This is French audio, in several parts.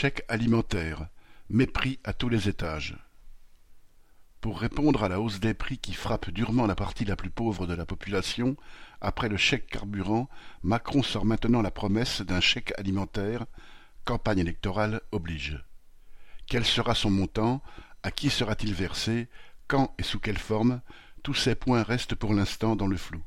chèque alimentaire, mépris à tous les étages. Pour répondre à la hausse des prix qui frappe durement la partie la plus pauvre de la population, après le chèque carburant, Macron sort maintenant la promesse d'un chèque alimentaire, campagne électorale oblige. Quel sera son montant? À qui sera-t-il versé? Quand et sous quelle forme? Tous ces points restent pour l'instant dans le flou.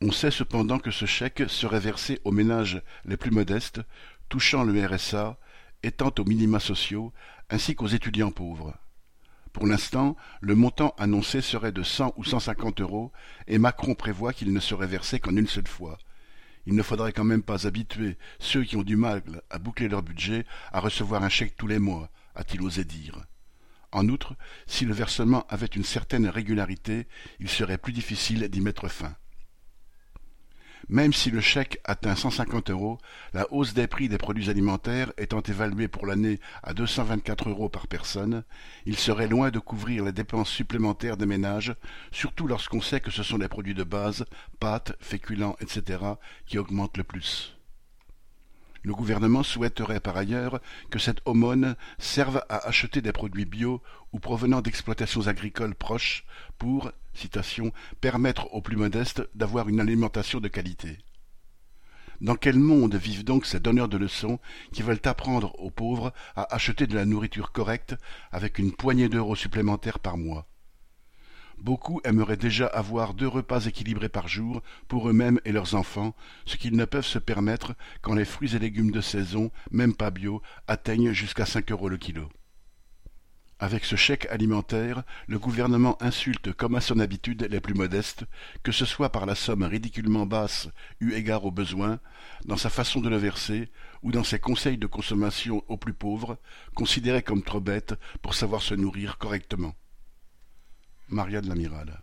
On sait cependant que ce chèque serait versé aux ménages les plus modestes, touchant le RSA, étant aux minima sociaux, ainsi qu'aux étudiants pauvres. Pour l'instant, le montant annoncé serait de cent ou cent cinquante euros, et Macron prévoit qu'il ne serait versé qu'en une seule fois. Il ne faudrait quand même pas habituer ceux qui ont du mal à boucler leur budget à recevoir un chèque tous les mois, a-t-il osé dire. En outre, si le versement avait une certaine régularité, il serait plus difficile d'y mettre fin. Même si le chèque atteint 150 euros, la hausse des prix des produits alimentaires étant évaluée pour l'année à 224 euros par personne, il serait loin de couvrir les dépenses supplémentaires des ménages, surtout lorsqu'on sait que ce sont les produits de base, pâtes, féculents, etc., qui augmentent le plus. Le gouvernement souhaiterait par ailleurs que cette aumône serve à acheter des produits bio ou provenant d'exploitations agricoles proches pour, permettre aux plus modestes d'avoir une alimentation de qualité. Dans quel monde vivent donc ces donneurs de leçons qui veulent apprendre aux pauvres à acheter de la nourriture correcte avec une poignée d'euros supplémentaires par mois? Beaucoup aimeraient déjà avoir deux repas équilibrés par jour pour eux-mêmes et leurs enfants, ce qu'ils ne peuvent se permettre quand les fruits et légumes de saison, même pas bio, atteignent jusqu'à cinq euros le kilo. Avec ce chèque alimentaire, le gouvernement insulte comme à son habitude les plus modestes, que ce soit par la somme ridiculement basse eu égard aux besoins, dans sa façon de le verser, ou dans ses conseils de consommation aux plus pauvres, considérés comme trop bêtes pour savoir se nourrir correctement. Maria de l'Amiral